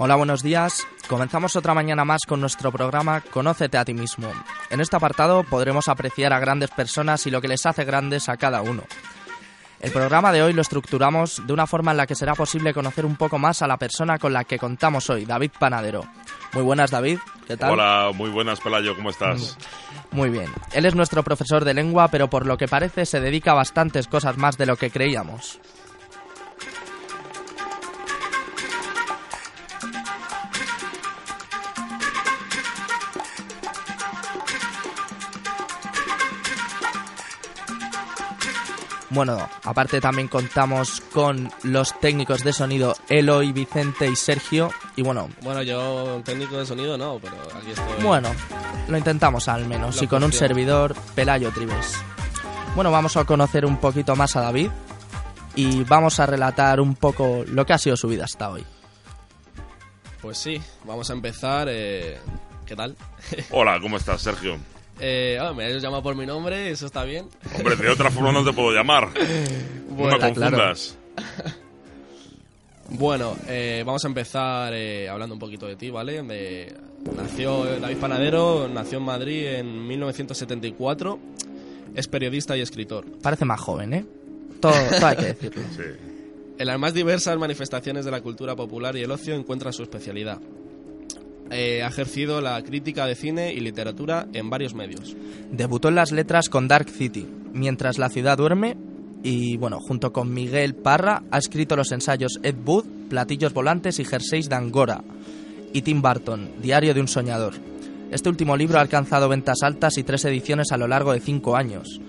Hola, buenos días. Comenzamos otra mañana más con nuestro programa Conócete a ti mismo. En este apartado podremos apreciar a grandes personas y lo que les hace grandes a cada uno. El programa de hoy lo estructuramos de una forma en la que será posible conocer un poco más a la persona con la que contamos hoy, David Panadero. Muy buenas, David. ¿Qué tal? Hola, muy buenas, Pelayo. ¿Cómo estás? Muy bien. Él es nuestro profesor de lengua, pero por lo que parece se dedica a bastantes cosas más de lo que creíamos. Bueno, aparte también contamos con los técnicos de sonido Eloy, Vicente y Sergio. Y bueno, Bueno, yo técnico de sonido no, pero aquí estoy. bueno, lo intentamos al menos. Y con un servidor, Pelayo Tribes. Bueno, vamos a conocer un poquito más a David y vamos a relatar un poco lo que ha sido su vida hasta hoy. Pues sí, vamos a empezar. eh, ¿Qué tal? Hola, ¿cómo estás, Sergio? Eh, ah, me has llamado por mi nombre, eso está bien. Hombre, de otra forma no te puedo llamar. Bueno, no me claro. confundas. Bueno, eh, vamos a empezar eh, hablando un poquito de ti, ¿vale? De- nació David Panadero, nació en Madrid en 1974. Es periodista y escritor. Parece más joven, ¿eh? Todo, todo hay que decirlo. Sí. En las más diversas manifestaciones de la cultura popular y el ocio encuentra su especialidad. Eh, ha ejercido la crítica de cine y literatura en varios medios. Debutó en las letras con Dark City, mientras la ciudad duerme, y bueno, junto con Miguel Parra ha escrito los ensayos Ed Wood, Platillos Volantes y Jerseys de Angora, y Tim Burton, Diario de un Soñador. Este último libro ha alcanzado ventas altas y tres ediciones a lo largo de cinco años.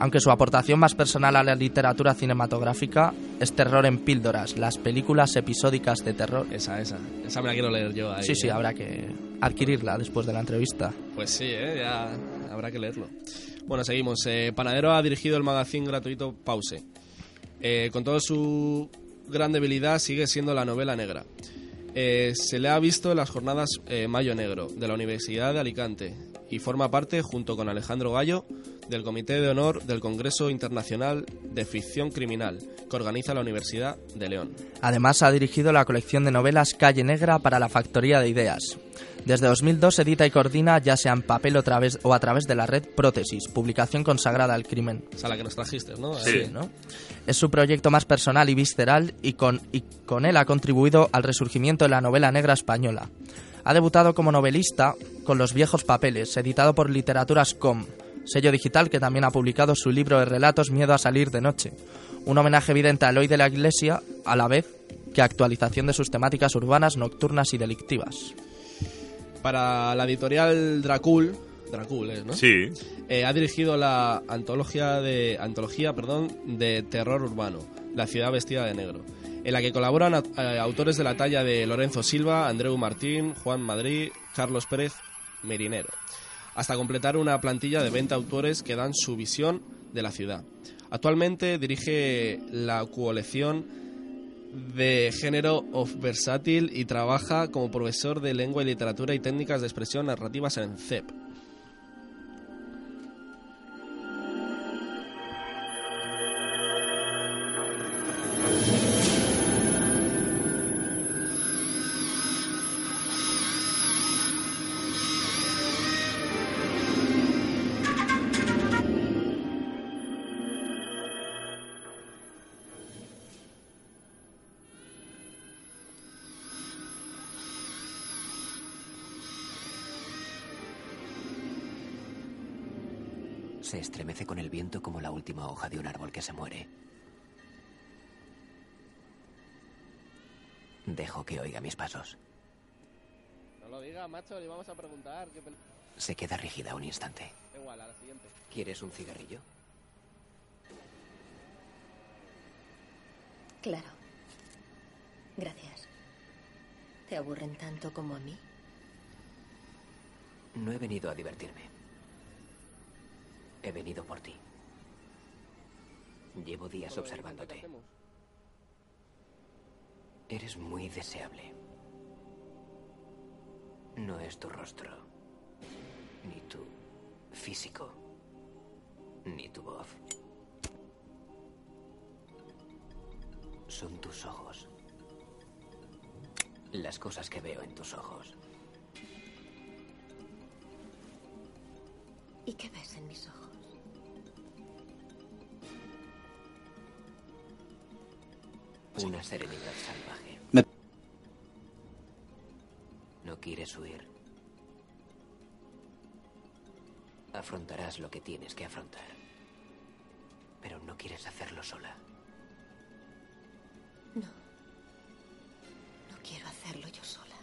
Aunque su aportación más personal a la literatura cinematográfica es Terror en Píldoras, las películas episódicas de terror. Esa, esa. Esa me la quiero leer yo ahí. Sí, sí, eh. habrá que adquirirla después de la entrevista. Pues sí, ¿eh? ya habrá que leerlo. Bueno, seguimos. Eh, Panadero ha dirigido el magazine gratuito Pause. Eh, con toda su gran debilidad sigue siendo la novela negra. Eh, se le ha visto en las jornadas Mayo Negro de la Universidad de Alicante y forma parte, junto con Alejandro Gallo, del Comité de Honor del Congreso Internacional de Ficción Criminal que organiza la Universidad de León. Además, ha dirigido la colección de novelas Calle Negra para la Factoría de Ideas. Desde 2002 edita y coordina, ya sea en papel o, través- o a través de la red Prótesis, publicación consagrada al crimen. Esa la que nos trajiste, ¿no? Sí. ¿no? Es su proyecto más personal y visceral y con, y con él ha contribuido al resurgimiento de la novela negra española. Ha debutado como novelista con Los viejos papeles, editado por Literaturas Com, sello digital que también ha publicado su libro de relatos Miedo a salir de noche, un homenaje evidente a Eloy de la Iglesia, a la vez que actualización de sus temáticas urbanas, nocturnas y delictivas. Para la editorial Dracul, Dracul ¿no? Sí. Eh, ha dirigido la antología de antología, perdón, de terror urbano, La ciudad vestida de negro, en la que colaboran a- eh, autores de la talla de Lorenzo Silva, Andreu Martín, Juan Madrid, Carlos Pérez Merinero, hasta completar una plantilla de 20 autores que dan su visión de la ciudad. Actualmente dirige la colección de género of versátil y trabaja como profesor de lengua y literatura y técnicas de expresión narrativas en CEP. Se estremece con el viento como la última hoja de un árbol que se muere. Dejo que oiga mis pasos. No lo diga, macho, le vamos a preguntar. ¿qué pel- Se queda rígida un instante. Igual, a la siguiente. ¿Quieres un cigarrillo? Claro. Gracias. ¿Te aburren tanto como a mí? No he venido a divertirme. He venido por ti. Llevo días ¿Qué observándote. Eres muy deseable. No es tu rostro, ni tu físico, ni tu voz. Son tus ojos. Las cosas que veo en tus ojos. ¿Y qué ves en mis ojos? Una serenidad salvaje. ¿No quieres huir? Afrontarás lo que tienes que afrontar. Pero no quieres hacerlo sola. No. No quiero hacerlo yo sola.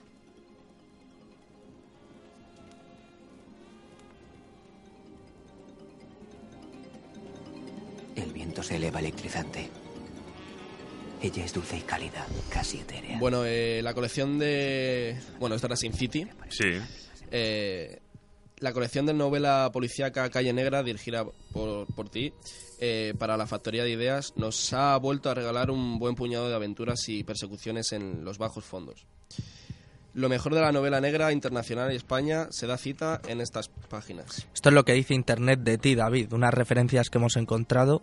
El viento se eleva electrizante. Ella es dulce y cálida, casi etérea. Bueno, eh, la colección de. Bueno, esta era Sin City. Sí. Eh, la colección de novela policíaca Calle Negra, dirigida por, por ti, eh, para la Factoría de Ideas, nos ha vuelto a regalar un buen puñado de aventuras y persecuciones en los bajos fondos. Lo mejor de la novela negra internacional y España se da cita en estas páginas. Esto es lo que dice Internet de ti, David, unas referencias que hemos encontrado.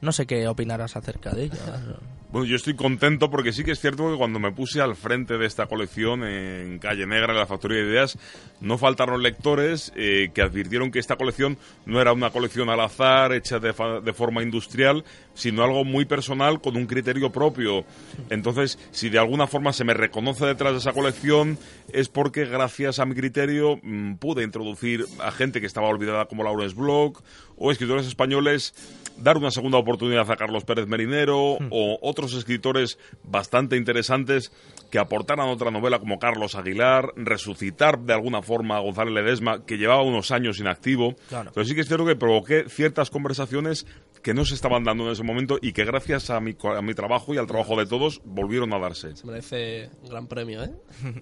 No sé qué opinarás acerca de ellas. Bueno, yo estoy contento porque sí que es cierto que cuando me puse al frente de esta colección en Calle Negra, en la Factoría de Ideas, no faltaron lectores eh, que advirtieron que esta colección no era una colección al azar, hecha de, fa- de forma industrial, sino algo muy personal con un criterio propio. Entonces, si de alguna forma se me reconoce detrás de esa colección, es porque gracias a mi criterio mm, pude introducir a gente que estaba olvidada como Lawrence Bloch o escritores españoles dar una segunda oportunidad a Carlos Pérez Merinero o otros escritores bastante interesantes que aportaran otra novela como Carlos Aguilar, resucitar de alguna forma a González Ledesma, que llevaba unos años inactivo. Claro. Pero sí que es cierto que provoqué ciertas conversaciones que no se estaban dando en ese momento y que gracias a mi, co- a mi trabajo y al trabajo de todos volvieron a darse. Se merece un gran premio, ¿eh?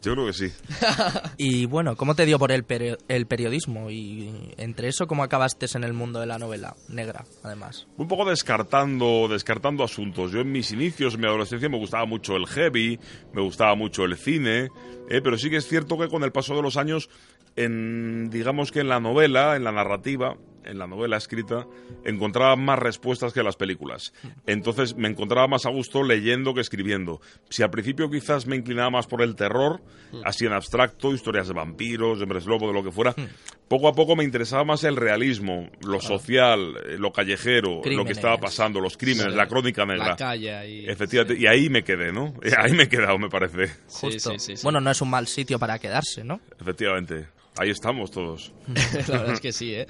Yo creo que sí. Y bueno, ¿cómo te dio por el, peri- el periodismo? Y entre eso, ¿cómo acabaste en el mundo de la novela negra, además? un poco descartando, descartando asuntos. Yo en mis inicios, en mi adolescencia, me gustaba mucho el heavy, me gustaba mucho el cine, eh, pero sí que es cierto que con el paso de los años, en, digamos que en la novela, en la narrativa, en la novela escrita, encontraba más respuestas que en las películas. Entonces me encontraba más a gusto leyendo que escribiendo. Si al principio quizás me inclinaba más por el terror, así en abstracto, historias de vampiros, de hombres lobo, de lo que fuera, poco a poco me interesaba más el realismo, lo social, eh, lo callejero, lo que Crímenes. estaba pasando, los crímenes, Sí. la crónica negra. La calle ahí. Efectivamente, y ahí me quedé, ¿no? Ahí me he quedado, me parece. Sí, Justo. sí, sí, sí. Bueno, no es un mal sitio para quedarse, ¿no? Efectivamente. Ahí estamos todos. la verdad es que sí, ¿eh?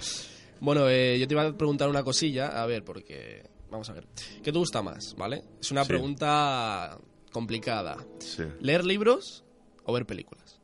Bueno, eh, yo te iba a preguntar una cosilla, a ver, porque... Vamos a ver. ¿Qué te gusta más, vale? Es una Sí. pregunta complicada. Sí. ¿Leer libros o ver películas?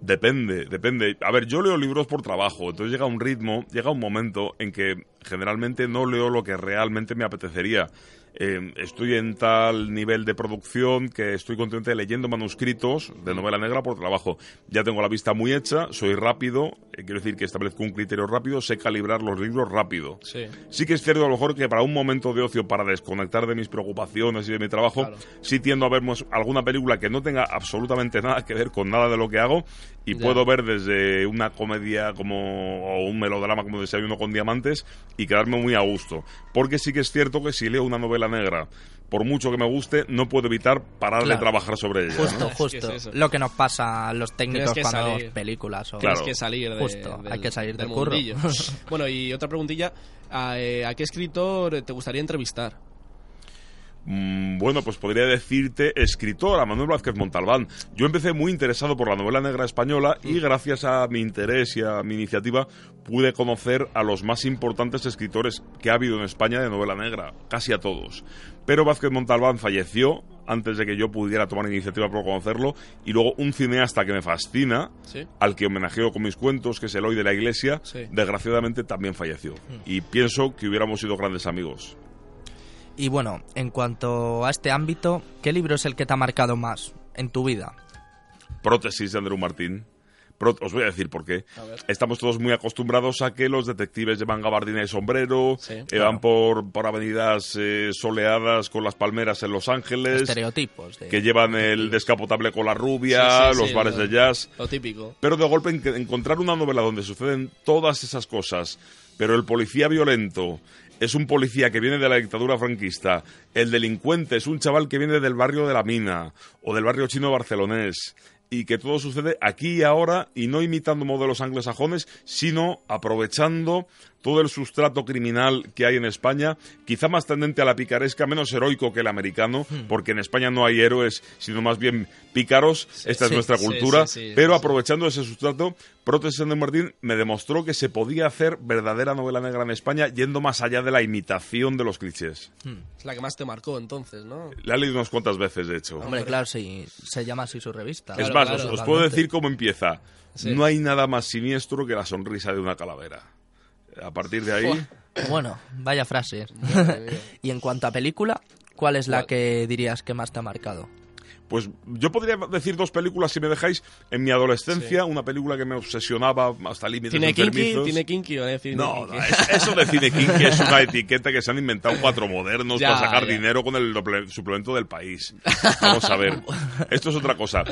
Depende, depende. A ver, yo leo libros por trabajo, entonces llega un ritmo, llega un momento en que generalmente no leo lo que realmente me apetecería. Eh, estoy en tal nivel de producción que estoy continuamente leyendo manuscritos de novela negra por trabajo. Ya tengo la vista muy hecha, soy rápido, eh, quiero decir que establezco un criterio rápido, sé calibrar los libros rápido. Sí. Sí que es cierto a lo mejor que para un momento de ocio, para desconectar de mis preocupaciones y de mi trabajo, Claro. sí tiendo a ver alguna película que no tenga absolutamente nada que ver con nada de lo que hago y Ya. puedo ver desde una comedia como o un melodrama como Desayuno con Diamantes y quedarme muy a gusto. Porque sí que es cierto que si leo una novela negra, por mucho que me guste, no puedo evitar parar de Claro. trabajar sobre ella. ¿no? Justo, Es que justo. es. Lo que nos pasa a los técnicos cuando salir. vemos películas. O... Claro. Que salir de, Justo, del, hay que salir del curro. mundillo. bueno, y otra preguntilla. ¿A, eh, ¿a qué escritor te gustaría entrevistar? Mm, bueno, pues podría decirte escritora, Manuel Vázquez Montalbán. Yo empecé muy interesado por la novela negra española y Mm. gracias a mi interés y a mi iniciativa pude conocer a los más importantes escritores que ha habido en España de novela negra, casi a todos. Pero Vázquez Montalbán falleció antes de que yo pudiera tomar iniciativa por conocerlo y luego un cineasta que me fascina, Sí. al que homenajeo con mis cuentos, que es Eloy de la Iglesia, Sí. desgraciadamente también falleció. Y pienso que hubiéramos sido grandes amigos. Y bueno, en cuanto a este ámbito, ¿qué libro es el que te ha marcado más en tu vida? Prótesis de Andrew Martín. Os voy a decir por qué. Estamos todos muy acostumbrados a que los detectives llevan gabardina y sombrero, Sí, eh, claro. van por, por avenidas eh, soleadas con las palmeras en Los Ángeles, Estereotipos. De... que llevan el descapotable con la rubia, Sí, sí, los sí, bares lo- de jazz. Lo típico. Pero de golpe en- encontrar una novela donde suceden todas esas cosas, pero el policía violento es un policía que viene de la dictadura franquista, el delincuente es un chaval que viene del barrio de la mina o del barrio chino barcelonés y que todo sucede aquí y ahora y no imitando modelos anglosajones, sino aprovechando todo el sustrato criminal que hay en España, quizá más tendente a la picaresca, menos heroico que el americano, porque en España no hay héroes, sino más bien pícaros, esta es sí, nuestra cultura, sí, sí, pero aprovechando ese sustrato, Prótesis de Martín me demostró que se podía hacer verdadera novela negra en España yendo más allá de la imitación de los clichés. Es la que más te marcó entonces, ¿no? La he leído unas cuantas veces, de hecho. Hombre, claro, sí, se llama así su revista. es Claro, más, claro, os, os puedo decir cómo empieza. Sí. No hay nada más siniestro que la sonrisa de una calavera. A partir de ahí, Bueno, vaya frase. Y en cuanto a película, ¿cuál es la que dirías que más te ha marcado? Pues yo podría decir dos películas, si me dejáis. En mi adolescencia, una película que me obsesionaba hasta límites ¿Tiene kinky? enfermizos. ¿Tiene kinky o no tiene No, kinky? no, es- eso de cine kinky es una etiqueta que se han inventado cuatro modernos Ya, para sacar ya. dinero con el doble- suplemento del país. Vamos a ver. Esto es otra cosa.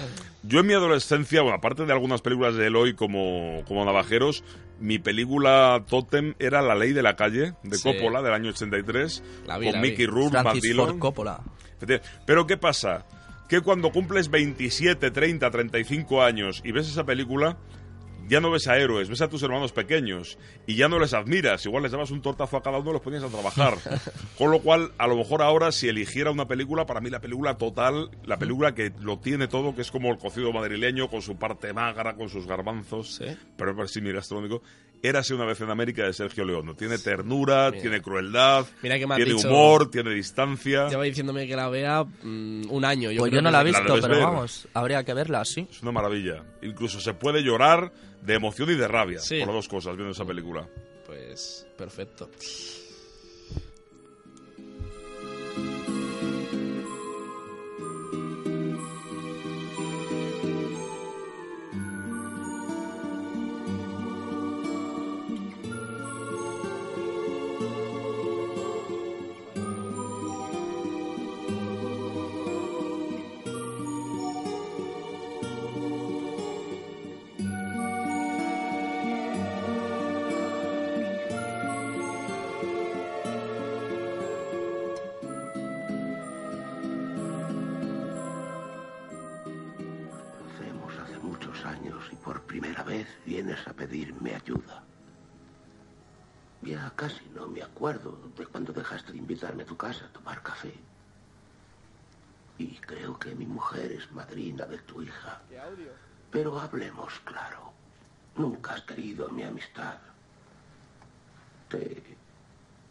Yo en mi adolescencia, bueno, aparte de algunas películas de Eloy como, como Navajeros, mi película Totem era La Ley de la Calle, de Sí. Coppola, del año 83, La vi, con. Mickey Rourke, Matt Francis Dillon. Ford Coppola. Pero ¿qué pasa? Que cuando cumples 27, 30, 35 años y ves esa película, ya no ves a héroes, ves a tus hermanos pequeños y ya no les admiras. Igual les dabas un tortazo a cada uno y los ponías a trabajar. Con lo cual, a lo mejor ahora, si eligiera una película, para mí la película total, la película que lo tiene todo, que es como el cocido madrileño, con su parte magra, con sus garbanzos, Sí. pero es símil gastronómico, Érase una vez en América de Sergio León. Tiene ternura, tiene crueldad, Mira que me has tiene dicho- humor, tiene distancia. Lleva diciéndome que la vea mm, un año. Yo pues creo yo no que- la he visto, debes pero ver. vamos, habría que verla, sí. Es una maravilla. Incluso se puede llorar de emoción y de rabia Sí. por las dos cosas viendo esa película. Pues perfecto. Hablemos claro. Nunca has querido mi amistad. Te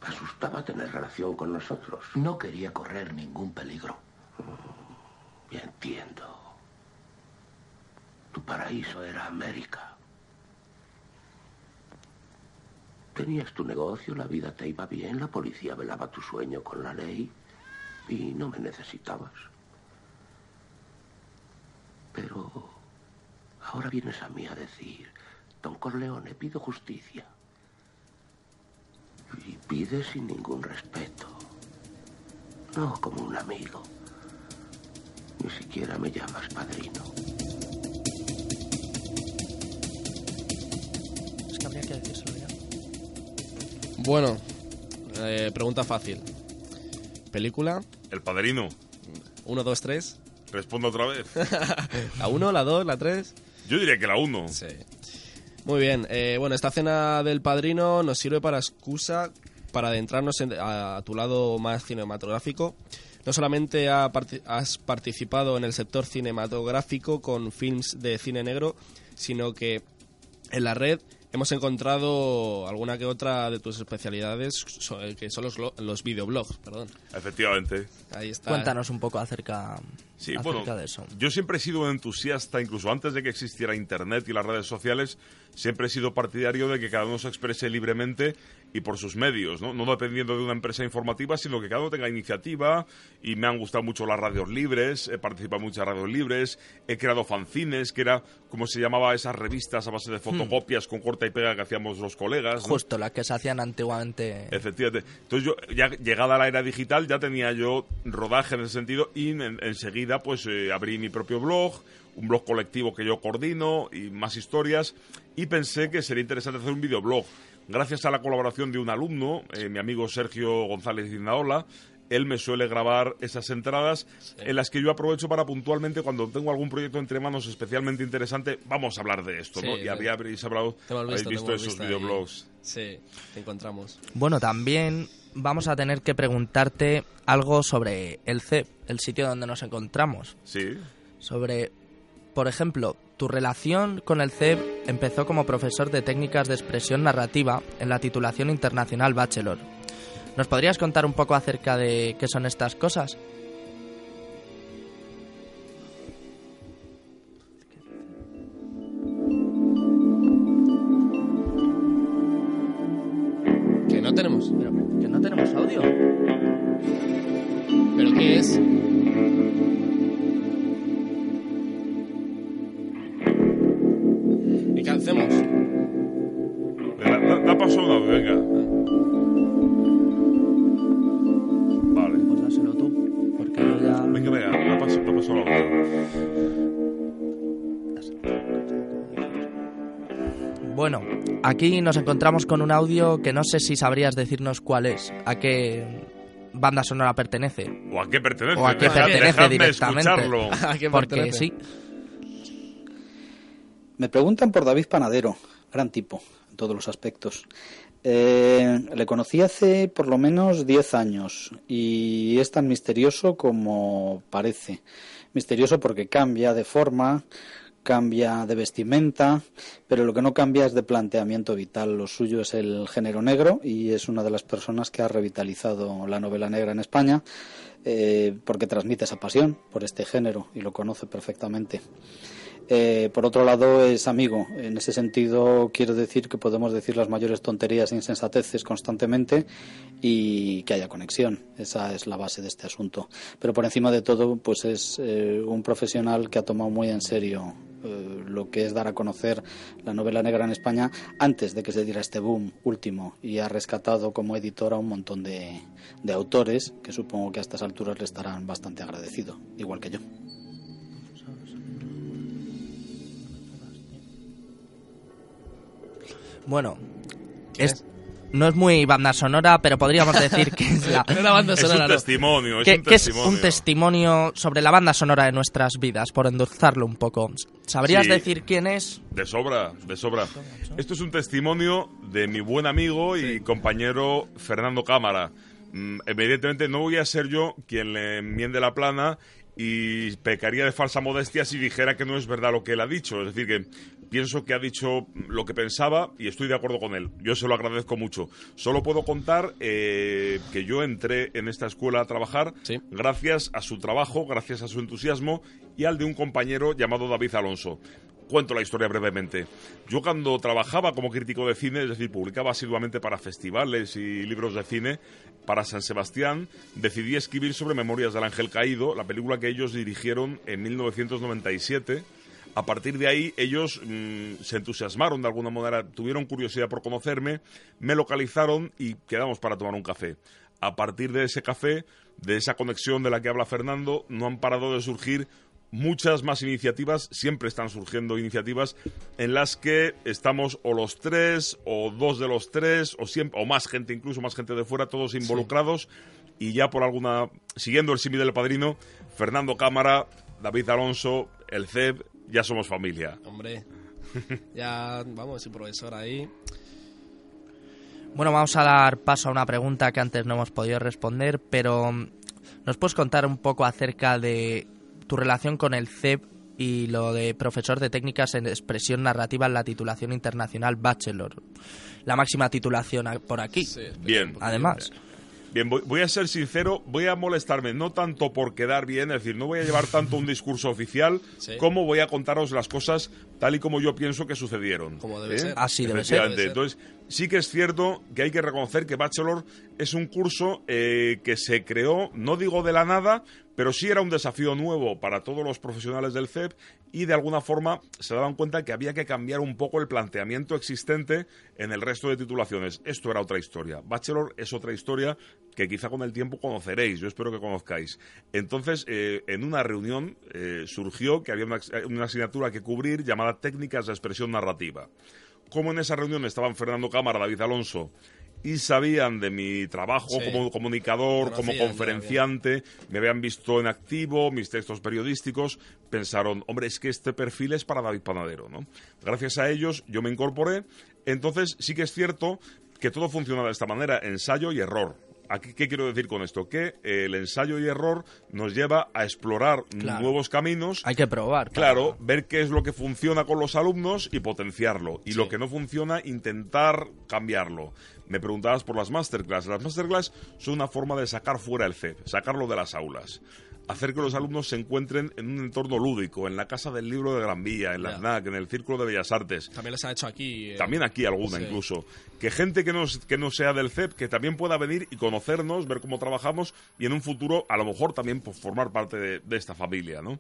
asustaba tener relación con nosotros. No quería correr ningún peligro. Ya entiendo. Tu paraíso era América. Tenías tu negocio, la vida te iba bien, la policía velaba tu sueño con la ley y no me necesitabas. Pero ahora vienes a mí a decir, don Corleone, pido justicia. Y pides sin ningún respeto. No como un amigo. Ni siquiera me llamas padrino. Es que habría que decírselo ya. Bueno, eh, pregunta fácil. Película, El padrino. 1, 2, 3. Respondo otra vez. La 1, la 2, la 3. Yo diría que la uno. Sí. Muy bien. eh, bueno, esta cena del padrino nos sirve para excusa para adentrarnos en- a, tu lado más cinematográfico. No solamente ha has participado en el sector cinematográfico con films de cine negro, sino que en la red hemos encontrado alguna que otra de tus especialidades, eh, que son los, lo- los videoblogs, perdón. Efectivamente. Ahí está. Cuéntanos un poco acerca, Sí, bueno, de eso. yo siempre he sido un entusiasta, incluso antes de que existiera Internet y las redes sociales, siempre he sido partidario de que cada uno se exprese libremente y por sus medios, ¿no? No dependiendo de una empresa informativa, sino que cada uno tenga iniciativa y me han gustado mucho las radios libres, he participado en muchas radios libres, he creado fanzines, que era como se llamaba esas revistas a base de fotocopias con corta y pega que hacíamos los colegas. ¿no? Justo, las que se hacían antiguamente. Efectivamente. Entonces yo, ya llegada la era digital, ya tenía yo rodaje en ese sentido y en- enseguida pues eh, abrí mi propio blog, un blog colectivo que yo coordino y más historias y pensé que sería interesante hacer un videoblog. Gracias a la colaboración de un alumno, eh, mi amigo Sergio González Indaola, él me suele grabar esas entradas en las que yo aprovecho para puntualmente, cuando tengo algún proyecto entre manos especialmente interesante, vamos a hablar de esto, ¿no? Y habría, habréis hablado, habéis visto, te visto esos videoblogs. Sí, te encontramos. Bueno, también vamos a tener que preguntarte algo sobre el CEP, el sitio donde nos encontramos. Sí. Sobre, por ejemplo, tu relación con el CEP empezó como profesor de técnicas de expresión narrativa en la titulación internacional Bachelor. ¿Nos podrías contar un poco acerca de qué son estas cosas? Aquí nos encontramos con un audio que no sé si sabrías decirnos cuál es, a qué banda sonora pertenece. ¿O a qué pertenece? O a qué pertenece dejadme directamente. escucharlo. ¿A qué Porque pertenece? sí, Me preguntan por David Panadero, gran tipo en todos los aspectos. Eh, le conocí hace por lo menos 10 años y es tan misterioso como parece. Misterioso porque cambia de forma, cambia de vestimenta, pero lo que no cambia es de planteamiento vital. Lo suyo es el género negro y es una de las personas que ha revitalizado la novela negra en España eh, porque transmite esa pasión por este género y lo conoce perfectamente. Eh, por otro lado, es amigo. En ese sentido, quiero decir que podemos decir las mayores tonterías e insensateces constantemente y que haya conexión. Esa es la base de este asunto. Pero por encima de todo, pues es eh, un profesional que ha tomado muy en serio eh, lo que es dar a conocer la novela negra en España antes de que se diera este boom último y ha rescatado como editor a un montón de, de autores que supongo que a estas alturas le estarán bastante agradecidos, igual que yo. Bueno, es, no es muy banda sonora, pero podríamos decir que es la... Banda Es sonora, un ¿no? testimonio, es que, un que es testimonio. un testimonio sobre la banda sonora de nuestras vidas, por endulzarlo un poco. ¿Sabrías Sí. decir quién es? De sobra, de sobra. Esto es un testimonio de mi buen amigo y compañero Fernando Cámara. Mm, Evidentemente no voy a ser yo quien le enmiende la plana y pecaría de falsa modestia si dijera que no es verdad lo que él ha dicho. Es decir, que pienso que ha dicho lo que pensaba y estoy de acuerdo con él. Yo se lo agradezco mucho. Solo puedo contar eh, que yo entré en esta escuela a trabajar Sí. gracias a su trabajo, gracias a su entusiasmo y al de un compañero llamado David Alonso. Cuento la historia brevemente. Yo cuando trabajaba como crítico de cine, es decir, publicaba asiduamente para festivales y libros de cine, para San Sebastián, decidí escribir sobre Memorias del Ángel Caído, la película que ellos dirigieron en 1997. A partir de ahí ellos mm, se entusiasmaron de alguna manera, tuvieron curiosidad por conocerme, me localizaron y quedamos para tomar un café. A partir de ese café, de esa conexión de la que habla Fernando, no han parado de surgir muchas más iniciativas, siempre están surgiendo iniciativas en las que estamos o los tres, o dos de los tres, o, siempre, o más gente, incluso más gente de fuera, todos involucrados. Y ya por alguna, siguiendo el símil del padrino, Fernando Cámara, David Alonso, el CEB, ya somos familia. Hombre. Ya, vamos, el profesor ahí. Bueno, vamos a dar paso a una pregunta que antes no hemos podido responder, pero mm, ¿Nos puedes contar un poco acerca de tu relación con el CEP y lo de profesor de técnicas en expresión narrativa en la titulación internacional Bachelor? La máxima titulación por aquí. Bien. Además. Bien, voy, voy a ser sincero, voy a molestarme no tanto por quedar bien, es decir, no voy a llevar tanto un discurso oficial Sí. como voy a contaros las cosas tal y como yo pienso que sucedieron. Como debe ¿Eh? ser. Así debe ser. Efectivamente. Debe ser. Entonces, sí que es cierto que hay que reconocer que Bachelor es un curso eh, que se creó, no digo de la nada, pero sí era un desafío nuevo para todos los profesionales del CEP y de alguna forma se daban cuenta que había que cambiar un poco el planteamiento existente en el resto de titulaciones. Esto era otra historia. Bachelor es otra historia que quizá con el tiempo conoceréis, yo espero que conozcáis. Entonces, eh, en una reunión eh, surgió que había una, una asignatura que cubrir llamada Técnicas de Expresión Narrativa como en esa reunión estaban Fernando Cámara, David Alonso, y sabían de mi trabajo Sí. como comunicador, como conferenciante, me habían visto en activo, mis textos periodísticos, pensaron, hombre, es que este perfil es para David Panadero, ¿no? Gracias a ellos yo me incorporé, entonces sí que es cierto que todo funciona de esta manera, ensayo y error. Aquí, ¿Qué quiero decir con esto? Que eh, el ensayo y error nos lleva a explorar Claro. nuevos caminos Hay que probar. Claro, ver qué es lo que funciona con los alumnos y potenciarlo. Y Sí. lo que no funciona, intentar cambiarlo. Me preguntabas por las masterclass. Las masterclass son una forma de sacar fuera el CEP, sacarlo de las aulas. Hacer que los alumnos se encuentren en un entorno lúdico, en la Casa del Libro de Gran Vía, en la. FNAC, en el Círculo de Bellas Artes. También les ha hecho aquí. eh, También aquí alguna Sí. incluso. Que gente que no, que no sea del CEP, que también pueda venir y conocernos, ver cómo trabajamos y en un futuro a lo mejor también pues, formar parte de, de esta familia, ¿no?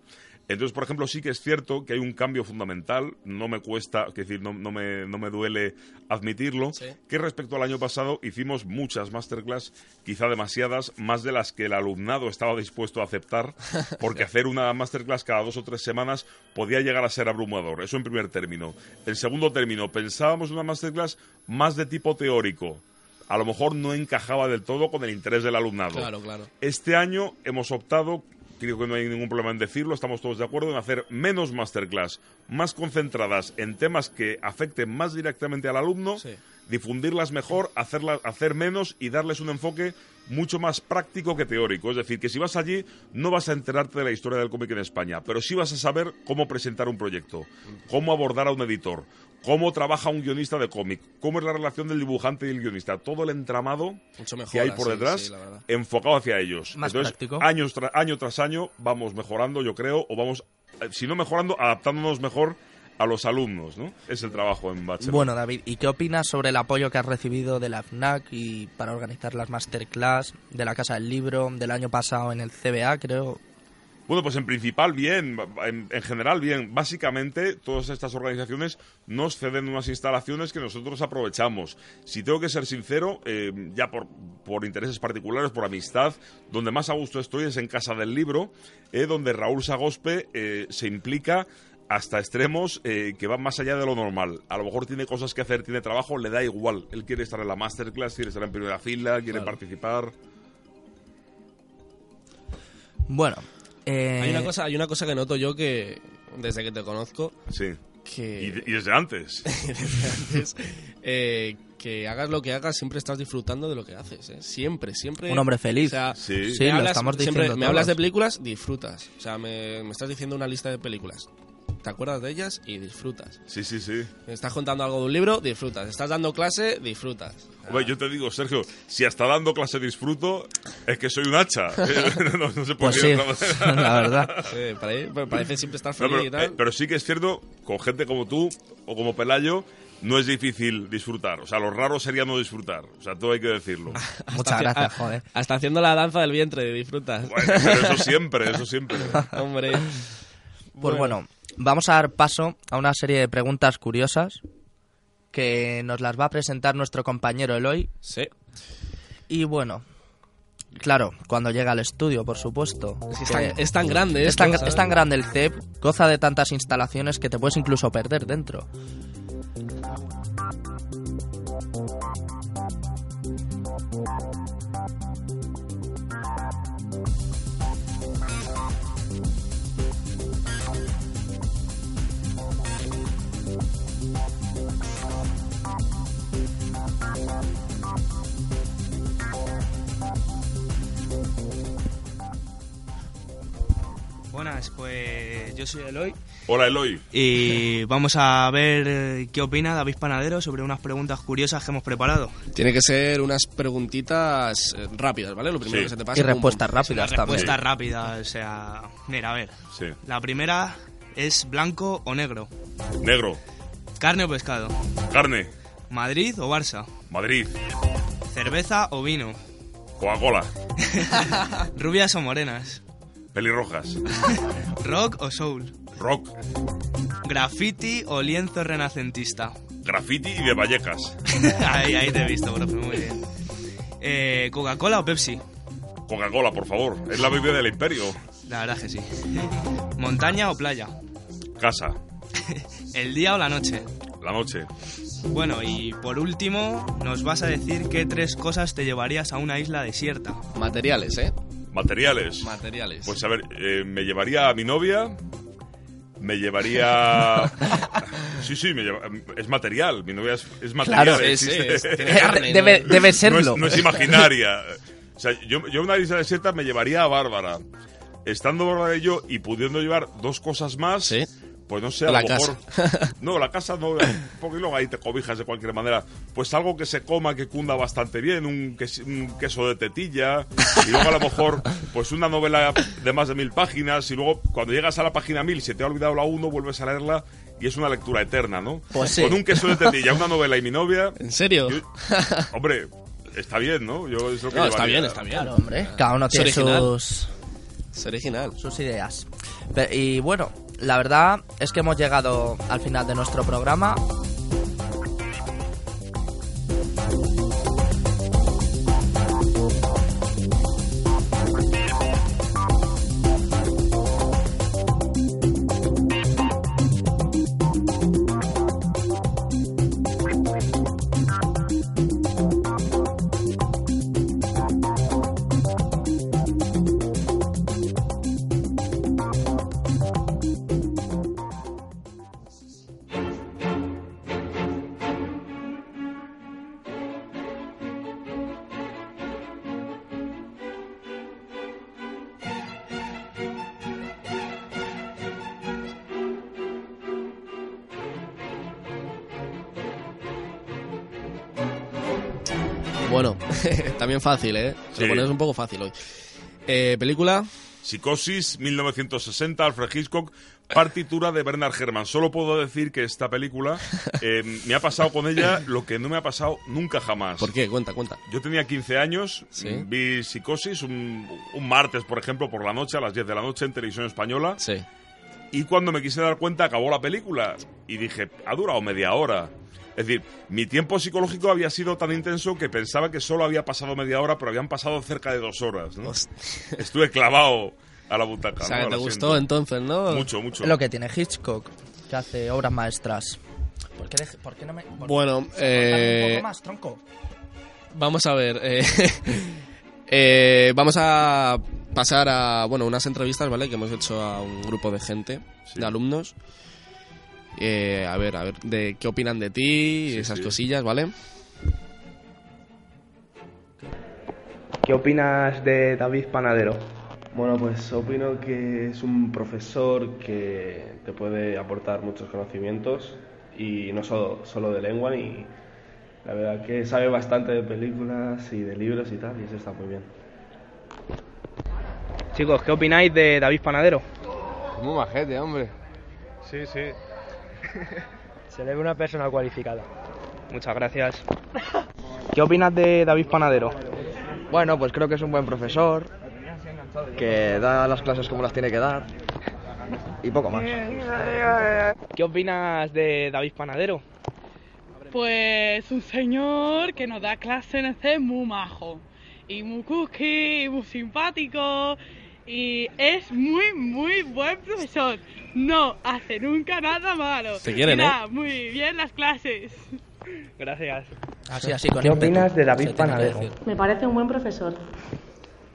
Entonces, por ejemplo, sí que es cierto que hay un cambio fundamental, no me cuesta, es decir, no, no me, no me duele admitirlo, Sí. que respecto al año pasado hicimos muchas masterclass, quizá demasiadas, más de las que el alumnado estaba dispuesto a aceptar, porque hacer una masterclass cada dos o tres semanas podía llegar a ser abrumador. Eso en primer término. En segundo término, pensábamos una masterclass más de tipo teórico. A lo mejor no encajaba del todo con el interés del alumnado. Claro, claro. Este año hemos optado, creo que no hay ningún problema en decirlo, estamos todos de acuerdo en hacer menos masterclass, más concentradas en temas que afecten más directamente al alumno, Sí. difundirlas mejor, hacerlas, hacer menos y darles un enfoque mucho más práctico que teórico. Es decir, que si vas allí no vas a enterarte de la historia del cómic en España, pero sí vas a saber cómo presentar un proyecto, cómo abordar a un editor, cómo trabaja un guionista de cómic, cómo es la relación del dibujante y el guionista, todo el entramado que hay por detrás sí, enfocado hacia ellos. Más Entonces, práctico. años tra- año tras año vamos mejorando, yo creo, o vamos, eh, si no mejorando, adaptándonos mejor a los alumnos, ¿no? Es el trabajo en Bachelor. Bueno, David, ¿y qué opinas sobre el apoyo que has recibido de la FNAC y para organizar las masterclass, de la Casa del Libro, del año pasado en el CBA, creo? Bueno, pues en principal bien, en, en general bien. Básicamente todas estas organizaciones nos ceden unas instalaciones que nosotros aprovechamos. Si tengo que ser sincero, eh, ya por, por intereses particulares, por amistad, donde más a gusto estoy es en Casa del Libro, eh, donde Raúl Sagospe eh, se implica hasta extremos eh, que van más allá de lo normal. A lo mejor tiene cosas que hacer, tiene trabajo, le da igual. Él quiere estar en la masterclass, quiere estar en primera fila, quiere Claro. participar. Bueno, eh, Hay una, cosa, hay una cosa que noto yo que desde que te conozco, Sí. que Y, de- y desde antes. desde antes, eh, que hagas lo que hagas, siempre estás disfrutando de lo que haces. ¿eh? Siempre, siempre. Un hombre feliz. O sea, Sí. Sí, me lo hablas- estamos siempre diciendo me hablas de películas, disfrutas. O sea, me, me estás diciendo una lista de películas. Te acuerdas de ellas y disfrutas. Sí, sí, sí. Me estás contando algo de un libro, disfrutas. Estás dando clase, disfrutas. Hombre, yo te digo, Sergio, si hasta dando clase disfruto, es que soy un hacha. no, no se puede pues sí, decir de otra manera. la verdad. sí, pare- parece siempre estar No, feliz pero, y tal. eh, pero sí que es cierto, con gente como tú o como Pelayo, no es difícil disfrutar. O sea, lo raro sería no disfrutar. O sea, todo hay que decirlo. Muchas gracias, joder. Hasta haciendo la danza del vientre, disfrutas. Bueno, pero eso siempre, eso siempre. Hombre. Pues bueno, vamos a dar paso a una serie de preguntas curiosas que nos las va a presentar nuestro compañero Eloy. Sí. Y bueno, claro, cuando llega al estudio, por supuesto. Es, que es que tan, es tan grande es esto, tan, es tan grande el CEP, goza de tantas instalaciones que te puedes incluso perder dentro. Pues yo soy Eloy. Hola, Eloy. Y vamos a ver eh, qué opina David Panadero sobre unas preguntas curiosas que hemos preparado. Tiene que ser unas preguntitas eh, rápidas, ¿vale? Lo primero Sí. que se te pasa. Y respuestas rápidas también. respuesta rápida, o sea... Mira, a ver. Sí. La primera es blanco o negro. Negro. Carne o pescado. Carne. Madrid o Barça. Madrid. Cerveza o vino. Coca-Cola. Rubias o morenas. Pelirrojas. Rock o soul. Rock. Graffiti o lienzo renacentista. Graffiti y de Vallecas. ahí, ahí te he visto, profe, muy bien. Eh, ¿Coca-Cola o Pepsi? Coca-Cola, por favor. Es la bebida del imperio. La verdad es que sí. ¿Montaña o playa? Casa. ¿El día o la noche? La noche. Bueno, y por último, nos vas a decir qué tres cosas te llevarías a una isla desierta. Materiales, ¿eh? Materiales. Materiales. Pues a ver, eh, me llevaría a mi novia. Me llevaría. Sí, sí, me lleva- es material. Mi novia es, es material. Claro, es- tiene carne, Debe, ¿no? debe no, es, serlo. no es imaginaria. O sea, yo, yo una isla desierta me llevaría a Bárbara. Estando Bárbara y yo y pudiendo llevar dos cosas más, Sí. Pues no sé, a La lo mejor. casa. No, la casa no, porque luego ahí te cobijas de cualquier manera. Pues algo que se coma, que cunda bastante bien, un, ques- un queso de tetilla, y luego a lo mejor, pues una novela de más de mil páginas, y luego cuando llegas a la página mil, se te ha olvidado la uno, vuelves a leerla, y es una lectura eterna, ¿no? Pues sí. Con un queso de tetilla, una novela y mi novia, ¿En serio? yo- hombre, está bien, ¿no? Yo es lo que No, está llevaría. bien, está bien. Claro, hombre. Cada uno Es tiene original. sus, Es original. sus ideas. Y bueno, la verdad es que hemos llegado al final de nuestro programa. Fácil, ¿eh? Se lo Sí. pones un poco fácil hoy. Eh, ¿Película? Psicosis, 1960, Alfred Hitchcock, partitura de Bernard Herrmann. Solo puedo decir que esta película eh, me ha pasado con ella lo que no me ha pasado nunca jamás. ¿Por qué? Cuenta, cuenta. Yo tenía 15 años, Sí. vi Psicosis un, un martes, por ejemplo, por la noche, a las 10 de la noche en televisión española, Sí. y cuando me quise dar cuenta acabó la película y dije, ha durado media hora. Es decir, mi tiempo psicológico había sido tan intenso que pensaba que solo había pasado media hora, pero habían pasado cerca de dos horas. ¿no? Estuve clavado a la butaca. O sea, ¿no? que te gustó siento. entonces, ¿no? Mucho, mucho. Es lo que tiene Hitchcock, que hace obras maestras. ¿Por qué, por qué no me.? por- Bueno, eh, un poco más, tronco. Vamos a ver. eh, eh, vamos a pasar a bueno unas entrevistas, ¿vale? Que hemos hecho a un grupo de gente, Sí. de alumnos. Eh, a ver, a ver, de qué opinan de ti y Sí, esas sí. cosillas, ¿vale? ¿Qué opinas de David Panadero? Bueno, pues opino que es un profesor que te puede aportar muchos conocimientos y no solo, solo de lengua, y la verdad que sabe bastante de películas y de libros y tal, y eso está muy bien. Chicos, ¿qué opináis de David Panadero? Muy majete, hombre. Sí, sí. Se le ve una persona cualificada. Muchas gracias. ¿Qué opinas de David Panadero? Bueno, pues creo que es un buen profesor, que da las clases como las tiene que dar, y poco más. ¿Qué opinas de David Panadero? Pues un señor que nos da clase en este muy majo. Y muy cookie, y muy simpático. Y es muy, muy buen profesor. No hace nunca nada malo. Te quieren, ¿eh? da muy bien las clases. Gracias. Así, así, con ¿Qué ímpetu, opinas de David Panadero? Me parece un buen profesor.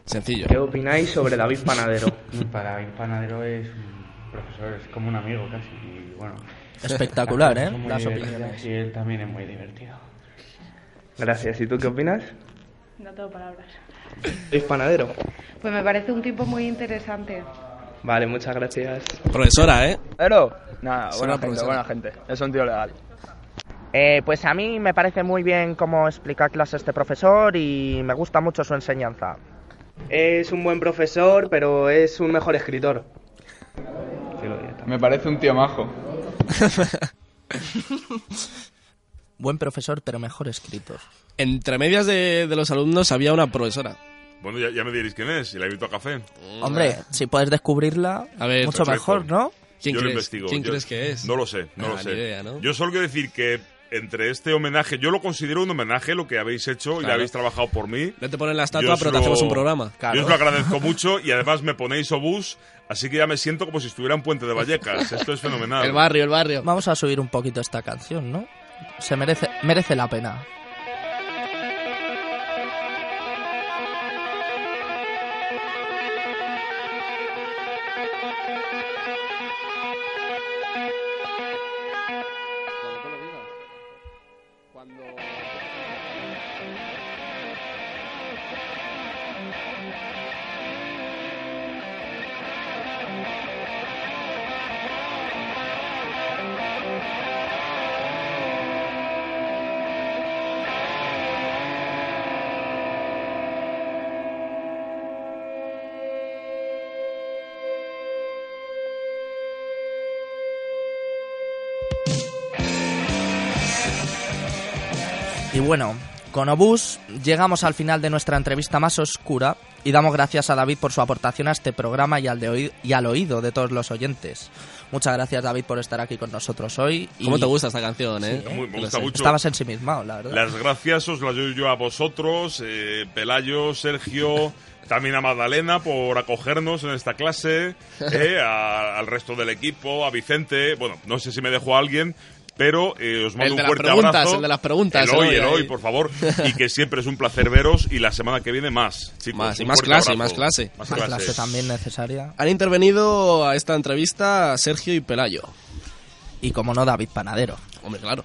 Sencillo. ¿Qué opináis sobre David Panadero? Para mi panadero es un profesor, es como un amigo casi. Y bueno, Espectacular, las ¿eh? Las opiniones. Y él también es muy divertido. Gracias. ¿Y tú qué opinas? No tengo palabras. David Panadero. Pues me parece un tipo muy interesante. Vale, muchas gracias. Profesora, ¿eh? Pero, nada, Es buena gente, profesora. buena gente. Es un tío legal. Eh, pues a mí me parece muy bien cómo explica clase este profesor y me gusta mucho su enseñanza. Es un buen profesor, pero es un mejor escritor. Me parece un tío majo. Buen profesor, pero mejor escritor. Entre medias de, de los alumnos había una profesora. Bueno, ya, ya me diréis quién es, y la invito a café. Hombre, si puedes descubrirla, A ver, mucho Perfecto. mejor, ¿no? ¿Quién Yo lo crees? investigo. ¿Quién Yo- crees que es? No lo sé, no Ah, lo ni sé. idea, ¿no? Yo solo quiero decir que entre este homenaje, yo lo considero un homenaje lo que habéis hecho y Claro. le habéis trabajado por mí. No te ponen la Yo estatua, pero te lo- hacemos un programa. Yo os lo agradezco mucho y además me ponéis obús, así que ya me siento como si estuviera en Puente de Vallecas. Esto es fenomenal. El barrio, el barrio. Vamos a subir un poquito esta canción, ¿no? Se merece, merece la pena. Y bueno, con Obús llegamos al final de nuestra entrevista más oscura y damos gracias a David por su aportación a este programa y al, de oí- y al oído de todos los oyentes. Muchas gracias David por estar aquí con nosotros hoy. y- ¿Cómo te gusta esta canción, eh? Muy- me Lo gusta mucho. Estabas ensimismado, la verdad. Las gracias os las doy yo a vosotros, eh, Pelayo, Sergio, también a Magdalena por acogernos en esta clase, eh, a- al resto del equipo, a Vicente, bueno, no sé si me dejo a alguien, pero eh, os mando El de un las fuerte preguntas, abrazo. el de las preguntas, Eloy, Eloy, Eloy, ahí. por favor, y que siempre es un placer veros y la semana que viene más, chicos. Más, y más clase, más clase. Más Más clase. clase también necesaria. Han intervenido a esta entrevista Sergio y Pelayo. Y como no, David Panadero. Hombre, claro.